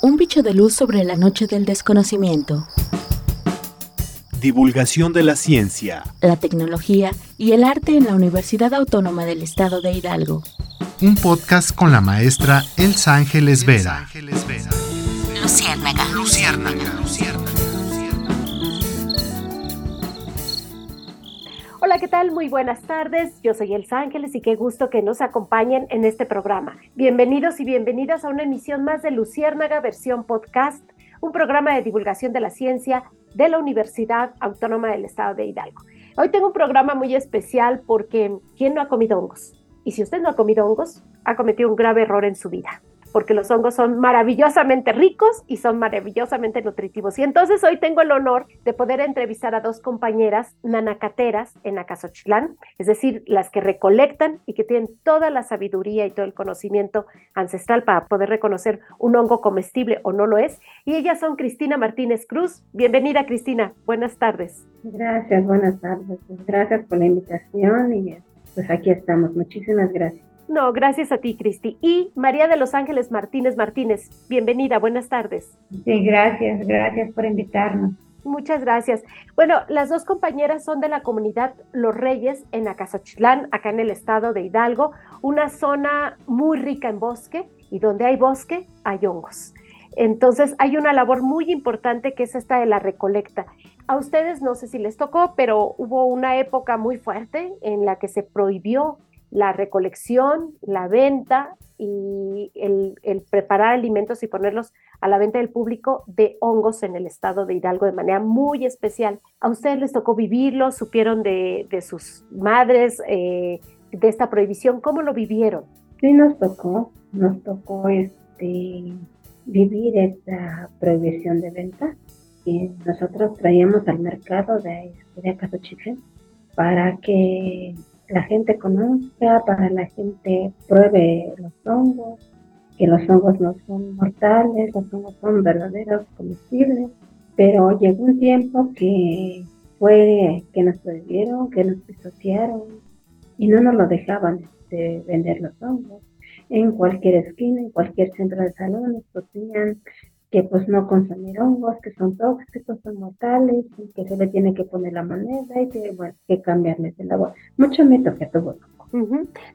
Un bicho de luz sobre la noche del desconocimiento. Divulgación de la ciencia, la tecnología y el arte en la Universidad Autónoma del Estado de Hidalgo. Un podcast con la maestra Elsa Ángeles Vera. Luciérnaga. Luciérnaga. Hola, ¿qué tal? Muy buenas tardes. Yo soy Elsa Ángeles y qué gusto que nos acompañen en este programa. Bienvenidos y bienvenidas a una emisión más de Luciérnaga versión podcast, un programa de divulgación de la ciencia de la Universidad Autónoma del Estado de Hidalgo. Hoy tengo un programa muy especial porque ¿quién no ha comido hongos? Y si usted no ha comido hongos, ha cometido un grave error en su vida porque los hongos son maravillosamente ricos y son maravillosamente nutritivos. Y entonces hoy tengo el honor de poder entrevistar a dos compañeras nanacateras en Acasochilán, es decir, las que recolectan y que tienen toda la sabiduría y todo el conocimiento ancestral para poder reconocer un hongo comestible o no lo es. Y ellas son Cristina Martínez Cruz. Bienvenida, Cristina. Buenas tardes. Gracias, buenas tardes. Gracias por la invitación y pues aquí estamos. Muchísimas gracias. No, gracias a ti, Cristi. Y María de los Ángeles Martínez Martínez, bienvenida, buenas tardes. Sí, gracias, gracias por invitarnos. Muchas gracias. Bueno, las dos compañeras son de la comunidad Los Reyes en Acasochilán, acá en el estado de Hidalgo, una zona muy rica en bosque y donde hay bosque hay hongos. Entonces hay una labor muy importante que es esta de la recolecta. A ustedes no sé si les tocó, pero hubo una época muy fuerte en la que se prohibió la recolección, la venta y el, preparar alimentos y ponerlos a la venta del público de hongos en el estado de Hidalgo de manera muy especial. ¿A ustedes les tocó vivirlo? ¿Supieron de, sus madres eh, de esta prohibición? ¿Cómo lo vivieron? Sí, nos tocó, nos tocó este, vivir esta prohibición de venta. Y nosotros traíamos al mercado de, de Chicle para que la gente conozca, para la gente pruebe los hongos, que los hongos no son mortales, los hongos son verdaderos comestibles, pero llegó un tiempo que fue que nos prohibieron, que nos pisotearon y no nos lo dejaban de vender los hongos. En cualquier esquina, en cualquier centro de salud nos ponían que pues no consumir hongos, que son tóxicos, son mortales, y que se le tiene que poner la moneda y que, bueno, que cambiarles el agua. Mucho miedo que tuvo.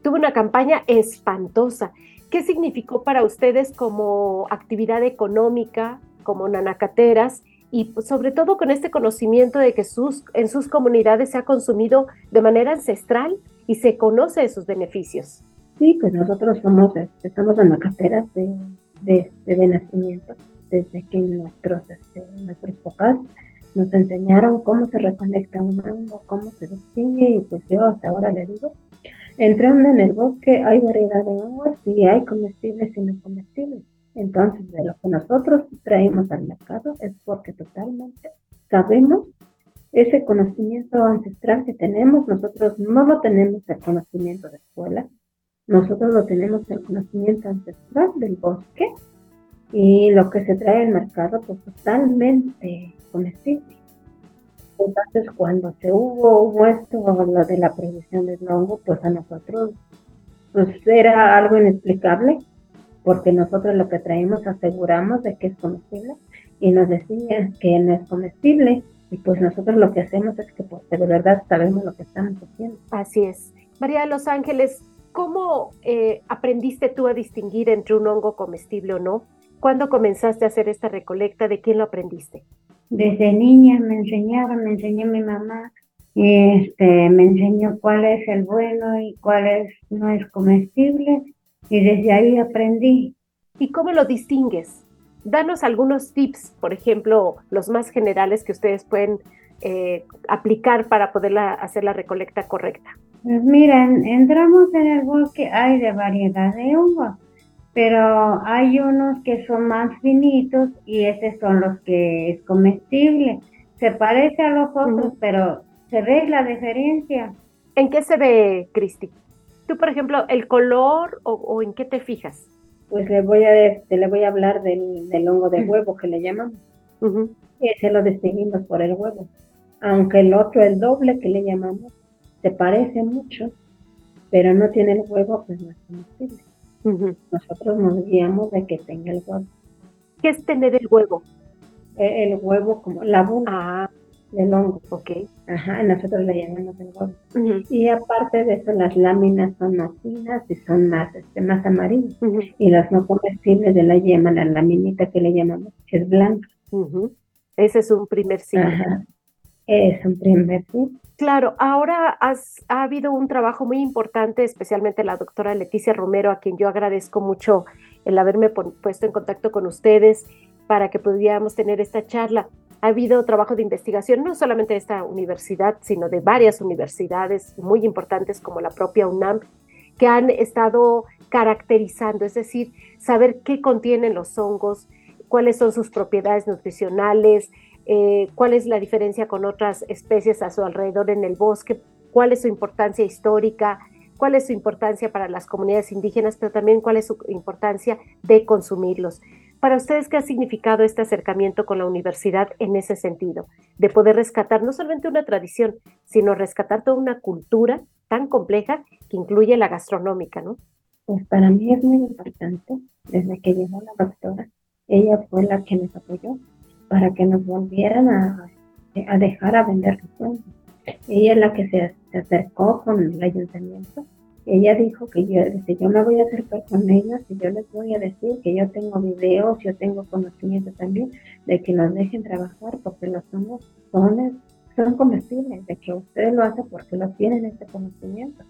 Tuvo una campaña espantosa. ¿Qué significó para ustedes como actividad económica, como nanacateras, y pues, sobre todo con este conocimiento de que sus, en sus comunidades se ha consumido de manera ancestral y se conoce sus beneficios? Sí, pues nosotros somos, estamos en nacateras de, de, de nacimiento desde que nuestros, este, nuestros papás nos enseñaron cómo se reconecta un hongo, cómo se distingue, y pues yo hasta ahora le digo, entrando en el bosque hay variedad de hongos y hay comestibles y no comestibles. Entonces, de lo que nosotros traemos al mercado es porque totalmente sabemos ese conocimiento ancestral que tenemos, nosotros no lo tenemos el conocimiento de escuela, nosotros lo tenemos el conocimiento ancestral del bosque y lo que se trae al mercado pues totalmente comestible. Entonces cuando se hubo, hubo esto, lo de la prohibición del hongo, pues a nosotros pues era algo inexplicable, porque nosotros lo que traemos aseguramos de que es comestible y nos decían que no es comestible y pues nosotros lo que hacemos es que pues de verdad sabemos lo que estamos haciendo. Así es. María de Los Ángeles, ¿cómo eh, aprendiste tú a distinguir entre un hongo comestible o no? ¿Cuándo comenzaste a hacer esta recolecta? ¿De quién lo aprendiste? Desde niña me enseñaron, me enseñó mi mamá, este, me enseñó cuál es el bueno y cuál es, no es comestible y desde ahí aprendí. ¿Y cómo lo distingues? Danos algunos tips, por ejemplo, los más generales que ustedes pueden eh, aplicar para poder hacer la recolecta correcta. Pues miren, entramos en el bosque, hay de variedad de hongos pero hay unos que son más finitos y esos son los que es comestible. Se parece a los otros, pero se ve la diferencia. ¿En qué se ve, Cristi? Tú, por ejemplo, el color o, en qué te fijas? Pues le voy a, este, le voy a hablar del, hongo de huevo que le llamamos. Ese lo distinguimos por el huevo. Aunque el otro, el doble que le llamamos, se parece mucho, pero no tiene el huevo, pues no es comestible. Nosotros nos guiamos de que tenga el huevo. ¿Qué es tener el huevo? E, el, huevo como la bula ah, del hongo. Ok. Ajá, nosotros le llamamos el huevo. Y aparte de eso, las láminas son más finas y son más, este, más amarillas. Y las no comestibles de la yema, la laminita que le llamamos, es blanca. Ese es un primer signo. Es. Claro, ahora ha habido un trabajo muy importante, especialmente la doctora Leticia Romero, a quien yo agradezco mucho el haberme puesto en contacto con ustedes para que pudiéramos tener esta charla. Ha habido trabajo de investigación, no solamente de esta universidad, sino de varias universidades muy importantes como la propia UNAM, que han estado caracterizando, es decir, saber qué contienen los hongos, cuáles son sus propiedades nutricionales, eh, cuál es la diferencia con otras especies a su alrededor en el bosque, cuál es su importancia histórica, cuál es su importancia para las comunidades indígenas, pero también cuál es su importancia de consumirlos. Para ustedes, ¿qué ha significado este acercamiento con la universidad en ese sentido? De poder rescatar no solamente una tradición, sino rescatar toda una cultura tan compleja que incluye la gastronómica, ¿no? Pues para mí es muy importante, desde que llegó la doctora, ella fue la que nos apoyó para que nos volvieran a, dejar a vender los sueños. Ella es la que se, acercó con el ayuntamiento. Ella dijo que yo, yo me voy a acercar con ellos y yo les voy a decir que yo tengo videos, yo tengo conocimiento también de que nos dejen trabajar porque los hongos son, son comestibles, de que ustedes lo hacen porque no tienen ese conocimiento,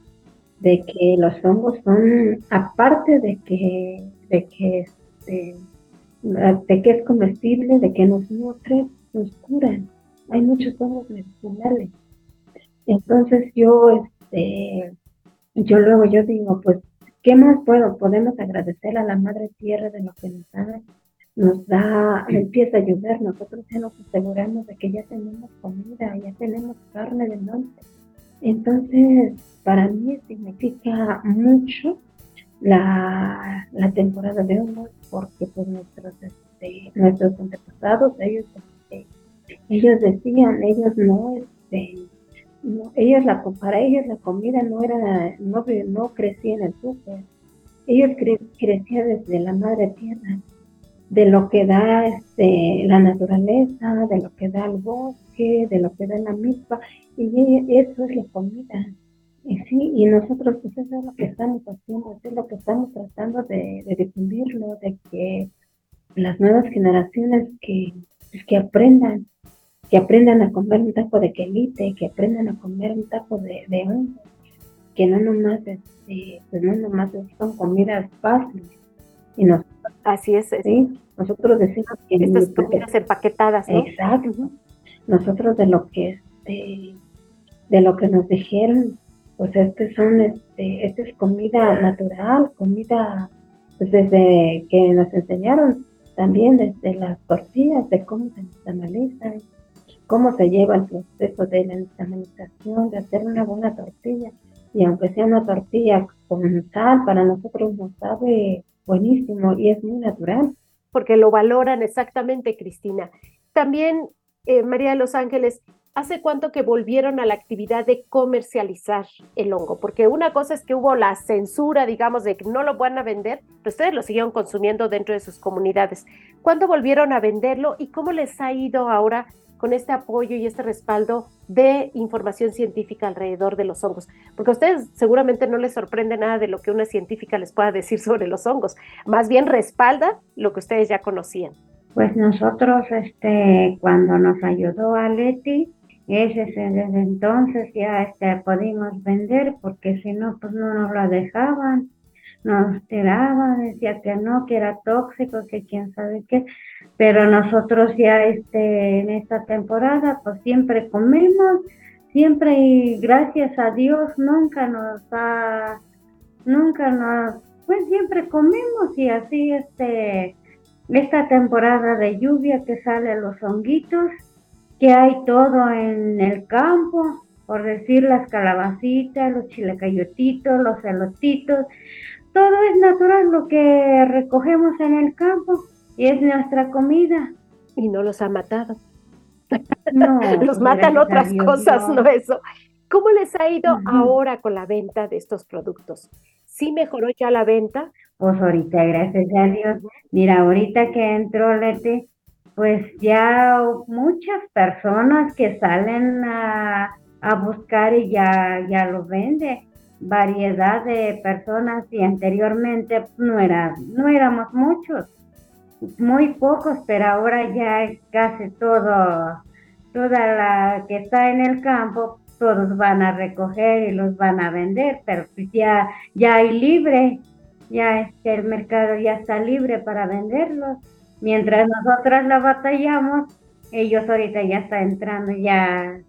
de que los hongos son, aparte de que, de que este, de que es comestible, de que nos nutre, nos curan. Hay muchos hongos medicinales. Entonces yo, este, yo luego yo digo, pues, ¿qué más puedo? Podemos agradecer a la Madre Tierra de lo que nos da, nos da, empieza a ayudar. Nosotros ya nos aseguramos de que ya tenemos comida, ya tenemos carne de monte. Entonces, para mí significa mucho la, la temporada de hongos porque pues nuestros, este, nuestros antepasados, ellos, este, ellos decían, ellos no, este, no, ellos la, para ellos la comida no era, no, no crecía en el súper, ellos crecían desde la madre tierra, de lo que da este, la naturaleza, de lo que da el bosque, de lo que da la misma, y eso es la comida. Y sí, y nosotros pues eso es lo que estamos haciendo, eso es lo que estamos tratando de, difundirlo, de que las nuevas generaciones que, pues, que aprendan, que aprendan a comer un taco de quelite, que aprendan a comer un taco de, de que no nomás, este, pues no nomás son comidas fáciles. Y nosotros, Así es. Sí, nosotros decimos que... Estas comidas empaquetadas, ¿no? Exacto. Nosotros de lo que, este, de lo que nos dijeron, pues este son, este, esta es comida natural, comida pues desde que nos enseñaron también desde las tortillas, de cómo se analizan, cómo se lleva el proceso de la nixtamalización, de hacer una buena tortilla. Y aunque sea una tortilla con sal, para nosotros nos sabe buenísimo y es muy natural. Porque lo valoran exactamente, Cristina. También, eh, María de los Ángeles, ¿Hace cuánto que volvieron a la actividad de comercializar el hongo? Porque una cosa es que hubo la censura, digamos, de que no lo van a vender, pero ustedes lo siguieron consumiendo dentro de sus comunidades. ¿Cuándo volvieron a venderlo y cómo les ha ido ahora con este apoyo y este respaldo de información científica alrededor de los hongos? Porque a ustedes seguramente no les sorprende nada de lo que una científica les pueda decir sobre los hongos, más bien respalda lo que ustedes ya conocían. Pues nosotros, este, cuando nos ayudó a Leti, ese desde entonces ya este, pudimos vender porque si no, pues no nos lo dejaban, nos tiraban, decía que no, que era tóxico, que quién sabe qué, pero nosotros ya este, en esta temporada pues siempre comemos, siempre y gracias a Dios nunca nos ha, nunca nos, pues siempre comemos y así este, esta temporada de lluvia que sale los honguitos, que hay todo en el campo, por decir las calabacitas, los chilecayotitos, los elotitos, todo es natural lo que recogemos en el campo y es nuestra comida. Y no los ha matado. No, los matan otras cosas, no. eso. ¿Cómo les ha ido ahora con la venta de estos productos? ¿Sí mejoró ya la venta? Pues ahorita, gracias a Dios. Mira, ahorita que entró Leti, pues ya muchas personas que salen a, buscar y ya, ya lo vende. Variedad de personas y anteriormente no, era, no éramos muchos, muy pocos, pero ahora ya casi todo, toda la que está en el campo, todos van a recoger y los van a vender, pero pues ya, ya hay libre, ya este, el mercado ya está libre para venderlos. Mientras nosotras la batallamos, ellos ahorita ya está entrando, ya,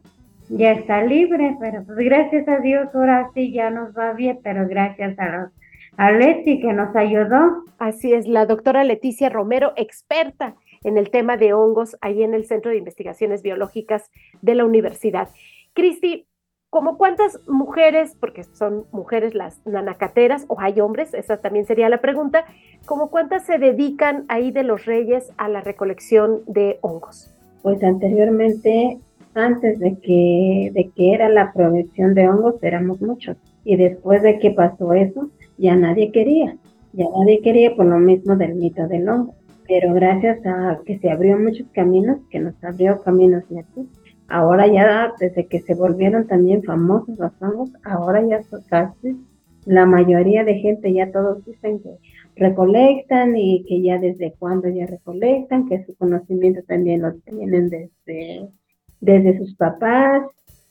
ya está libre, pero pues gracias a Dios ahora sí ya nos va bien, pero gracias a los a Leti que nos ayudó. Así es, la doctora Leticia Romero, experta en el tema de hongos ahí en el Centro de Investigaciones Biológicas de la Universidad. Cristi, ¿como cuántas mujeres, porque son mujeres las nanacateras, o hay hombres, esa también sería la pregunta, ¿como cuántas se dedican ahí de los reyes a la recolección de hongos? Pues anteriormente, antes de que, de que era la provisión de hongos, éramos muchos. Y después de que pasó eso, ya nadie quería. Ya nadie quería por lo mismo del mito del hongo. Pero gracias a que se abrió muchos caminos, que nos abrió caminos de aquí, ahora ya desde que se volvieron también famosos los hongos, ahora ya casi la mayoría de gente ya todos dicen que recolectan y que ya desde cuándo ya recolectan, que su conocimiento también lo tienen desde, desde sus papás,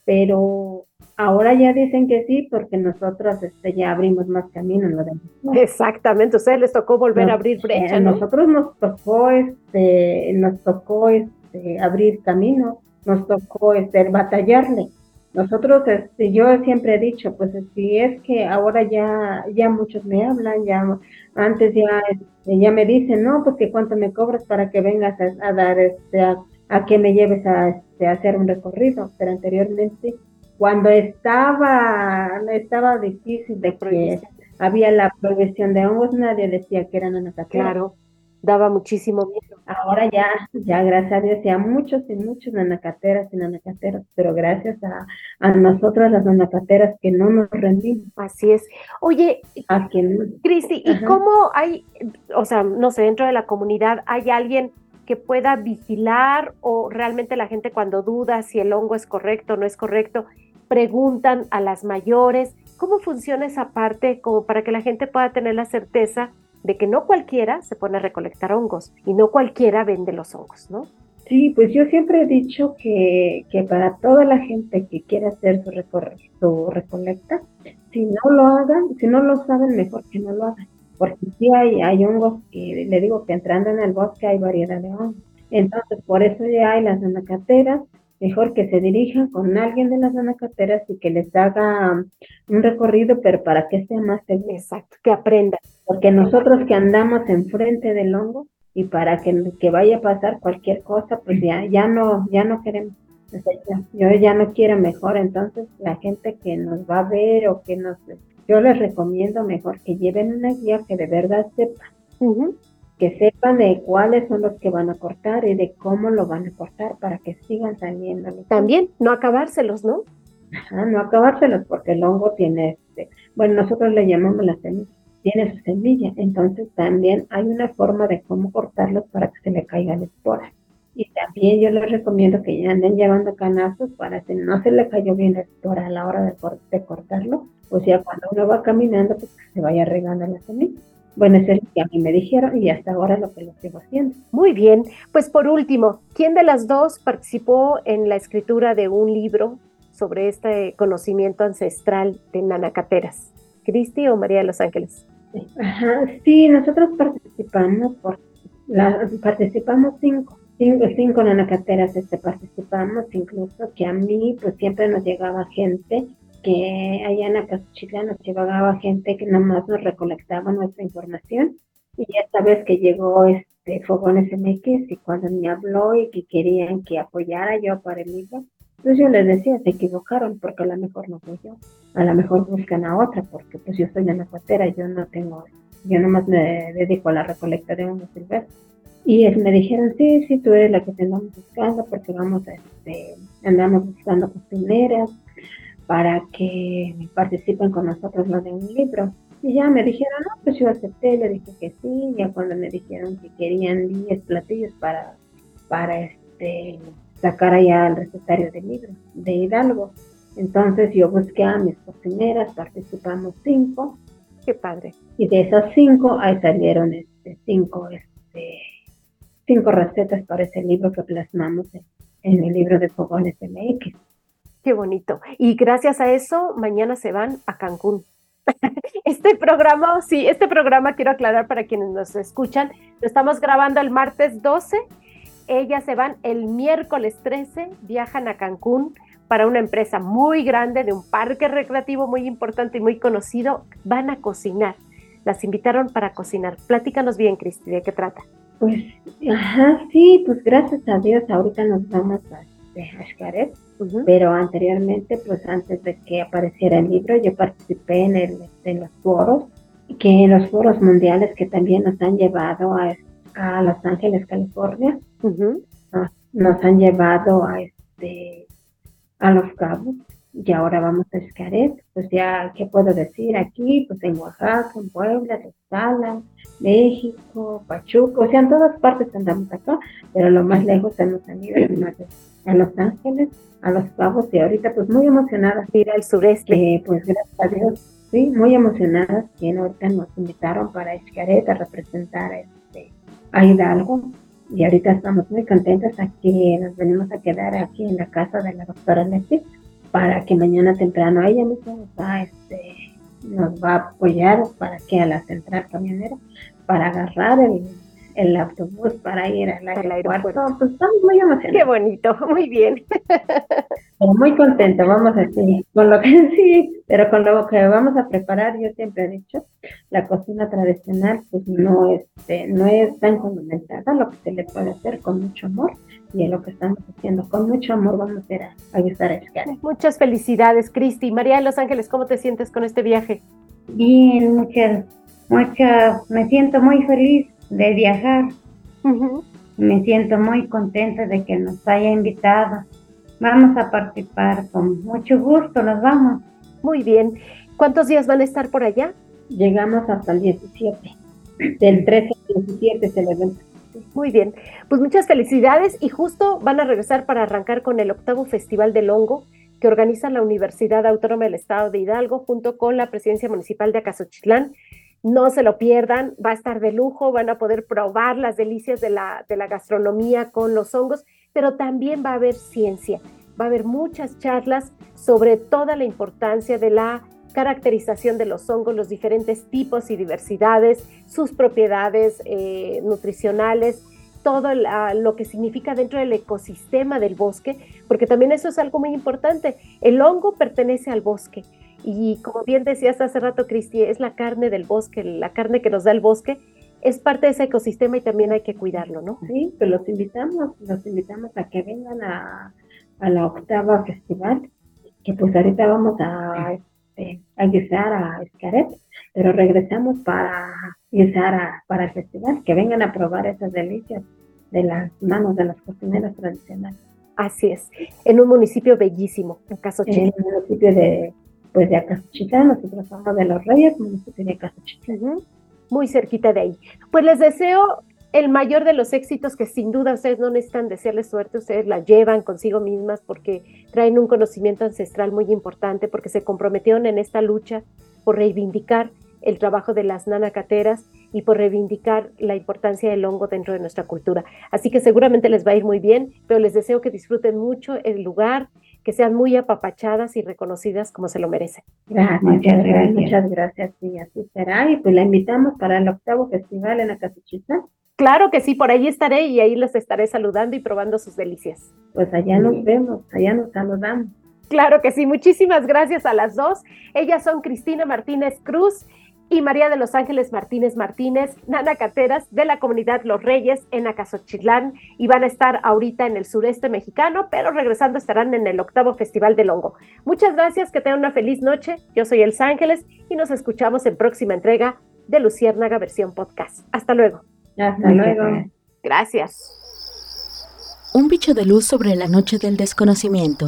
pero ahora ya dicen que sí porque nosotros este, ya abrimos más caminos. Lo Exactamente, ustedes les tocó volver a abrir brecha. A nosotros nos tocó, este, nos tocó este, abrir camino, nos tocó este, batallarle. Nosotros, este, yo siempre he dicho, pues si es que ahora ya, ya muchos me hablan, ya antes ya, este, ya me dicen, no, pues que cuánto me cobras para que vengas a, dar, este, a, que me lleves a, este, a hacer un recorrido, pero anteriormente, cuando estaba, estaba difícil de que había la progresión de hongos, nadie decía que eran anacateras. Claro, daba muchísimo miedo. Ahora ya, ya gracias a Dios, ya muchos y muchos nanacateras y nanacateros, pero gracias a, a nosotros las nanacateras que no nos rendimos. Así es. Oye, Cristi, ¿y cómo hay, o sea, no sé, dentro de la comunidad hay alguien que pueda vigilar o realmente la gente cuando duda si el hongo es correcto o no es correcto, preguntan a las mayores? ¿Cómo funciona esa parte como para que la gente pueda tener la certeza de que no cualquiera se pone a recolectar hongos y no cualquiera vende los hongos, ¿no? Sí, pues yo siempre he dicho que, que para toda la gente que quiera hacer su, su recolecta, si no lo hagan, si no lo saben, mejor que no lo hagan. Porque sí hay, hay hongos que, le digo que entrando en el bosque hay variedad de hongos. Entonces, por eso ya hay las anacateras, mejor que se dirijan con alguien de las anacateras y que les haga un recorrido, pero para que sea más seguro. Exacto, que aprendan. Porque nosotros que andamos enfrente del hongo y para que, que vaya a pasar cualquier cosa, pues ya, ya no, ya no queremos. yo ya no quiero mejor, entonces la gente que nos va a ver o que nos... Yo les recomiendo mejor que lleven una guía que de verdad sepa. Que sepan de cuáles son los que van a cortar y de cómo lo van a cortar para que sigan saliendo. También, no acabárselos, ¿no? Ajá, no acabárselos porque el hongo tiene, este, bueno, nosotros le llamamos la semilla tiene su semilla. Entonces también hay una forma de cómo cortarlos para que se le caigan esporas. Y también yo les recomiendo que ya anden llevando canastos para que no se le cayó bien la espora a la hora de, cortarlo. O sea, cuando uno va caminando, pues que se vaya regando la semilla. Bueno, eso es lo que a mí me dijeron y hasta ahora lo que lo sigo haciendo. Muy bien. Pues por último, ¿quién de las dos participó en la escritura de un libro sobre este conocimiento ancestral de nanacateras? ¿Cristi o María de los Ángeles? Ajá, sí, nosotros participamos, por la, participamos cinco, cinco, cinco nanacateras este, participamos, incluso que a mí pues siempre nos llegaba gente que allá en Acazuchila nos llegaba gente que nomás nos recolectaba nuestra información y esta vez que llegó este Fogones MX y cuando me habló y que querían que apoyara yo para el libro, pues yo les decía, se equivocaron porque a lo mejor no fui yo. A lo mejor buscan a otra porque pues yo soy una cuatera, yo no tengo, yo nomás me dedico a la recolecta de hongos silvestres. Y me dijeron, sí, sí, tú eres la que te andamos buscando porque vamos a, este, andamos buscando cocineras para que participen con nosotros lo de un libro. Y ya me dijeron, no, pues yo acepté, le dije que sí, ya cuando me dijeron que querían 10 platillos para, para este, sacar allá el recetario del libro de Hidalgo. Entonces yo busqué a mis cocineras, participamos cinco. Qué padre. Y de esas cinco, ahí salieron este, cinco, este, cinco recetas para ese libro que plasmamos en, el libro de Fogones MX. Qué bonito. Y gracias a eso, mañana se van a Cancún. Este programa, sí, este programa quiero aclarar para quienes nos escuchan, lo estamos grabando el martes 12, ellas se van el miércoles 13, viajan a Cancún para una empresa muy grande de un parque recreativo muy importante y muy conocido, van a cocinar. Las invitaron para cocinar. Platícanos bien, Cristi, ¿de qué trata? Pues, ajá, sí, pues gracias a Dios ahorita nos vamos a, a pero anteriormente, pues antes de que apareciera el libro, yo participé en, el, en los foros, que los foros mundiales que también nos han llevado a, a Los Ángeles, California, nos, han llevado a este a Los Cabos y ahora vamos a Escaret. Pues ya, ¿qué puedo decir aquí? Pues en Oaxaca, en Puebla, Tlaxcala, México, Pachuca, o sea, en todas partes andamos acá, pero lo más lejos hemos ido a Los Ángeles, a Los Cabos y ahorita pues muy emocionadas. Ir al sureste. Eh, pues gracias a Dios, sí, muy emocionadas que ahorita nos invitaron para Escaret a representar este, a Hidalgo y ahorita estamos muy contentas aquí, nos venimos a quedar aquí en la casa de la doctora Leti para que mañana temprano ella misma nos va, este, nos va a apoyar para que a la central camionera para agarrar el el autobús para ir al aeropuerto. Pues estamos muy emocionados. Qué bonito, muy bien. Pero muy contento, vamos a decir, con lo que sí, pero con lo que vamos a preparar, yo siempre he dicho, la cocina tradicional pues no, este, no es tan condimentada, lo que se le puede hacer con mucho amor y es lo que estamos haciendo, con mucho amor vamos a ir a ayudar a Escar. Muchas felicidades, Cristi. María de Los Ángeles, ¿cómo te sientes con este viaje? Bien, muchas, muchas, me siento muy feliz de viajar. Me siento muy contenta de que nos haya invitado. Vamos a participar con mucho gusto, nos vamos. Muy bien. ¿Cuántos días van a estar por allá? Llegamos hasta el 17. Del 13 al 17 se le Muy bien, pues muchas felicidades y justo van a regresar para arrancar con el octavo Festival del Hongo que organiza la Universidad Autónoma del Estado de Hidalgo junto con la Presidencia Municipal de Acasochitlán no se lo pierdan, va a estar de lujo, van a poder probar las delicias de la, de la gastronomía con los hongos, pero también va a haber ciencia, va a haber muchas charlas sobre toda la importancia de la caracterización de los hongos, los diferentes tipos y diversidades, sus propiedades eh, nutricionales, todo lo que significa dentro del ecosistema del bosque, porque también eso es algo muy importante. El hongo pertenece al bosque y como bien decías hace rato, Cristi, es la carne del bosque, la carne que nos da el bosque, es parte de ese ecosistema y también hay que cuidarlo, ¿no? Sí, pues los invitamos, los invitamos a que vengan a, la octava festival, que pues ahorita vamos a, este, a guisar a Escaret, pero regresamos para guisar para el festival, que vengan a probar esas delicias de las manos de las cocineras tradicionales. Así es, en un municipio bellísimo, en Caso En un municipio de pues de Acasochitlán, nosotros somos de Los Reyes, municipio de Acasochitlán. Muy cerquita de ahí. Pues les deseo el mayor de los éxitos que sin duda ustedes no necesitan desearles suerte, ustedes la llevan consigo mismas porque traen un conocimiento ancestral muy importante, porque se comprometieron en esta lucha por reivindicar el trabajo de las nanacateras y por reivindicar la importancia del hongo dentro de nuestra cultura. Así que seguramente les va a ir muy bien, pero les deseo que disfruten mucho el lugar, que sean muy apapachadas y reconocidas como se lo merecen. Gracias, muchas gracias, muchas gracias, sí, así será. Y pues la invitamos para el octavo festival en Acasuchita. Claro que sí, por ahí estaré y ahí les estaré saludando y probando sus delicias. Pues allá nos vemos, allá nos saludamos. Claro que sí, muchísimas gracias a las dos. Ellas son Cristina Martínez Cruz y María de los Ángeles Martínez Martínez, Nana Cateras de la comunidad Los Reyes en Acasochitlán y van a estar ahorita en el sureste mexicano, pero regresando estarán en el octavo Festival del Hongo. Muchas gracias, que tengan una feliz noche. Yo soy Els Ángeles y nos escuchamos en próxima entrega de Luciérnaga versión podcast. Hasta luego. Hasta luego. Gracias. Un bicho de luz sobre la noche del desconocimiento.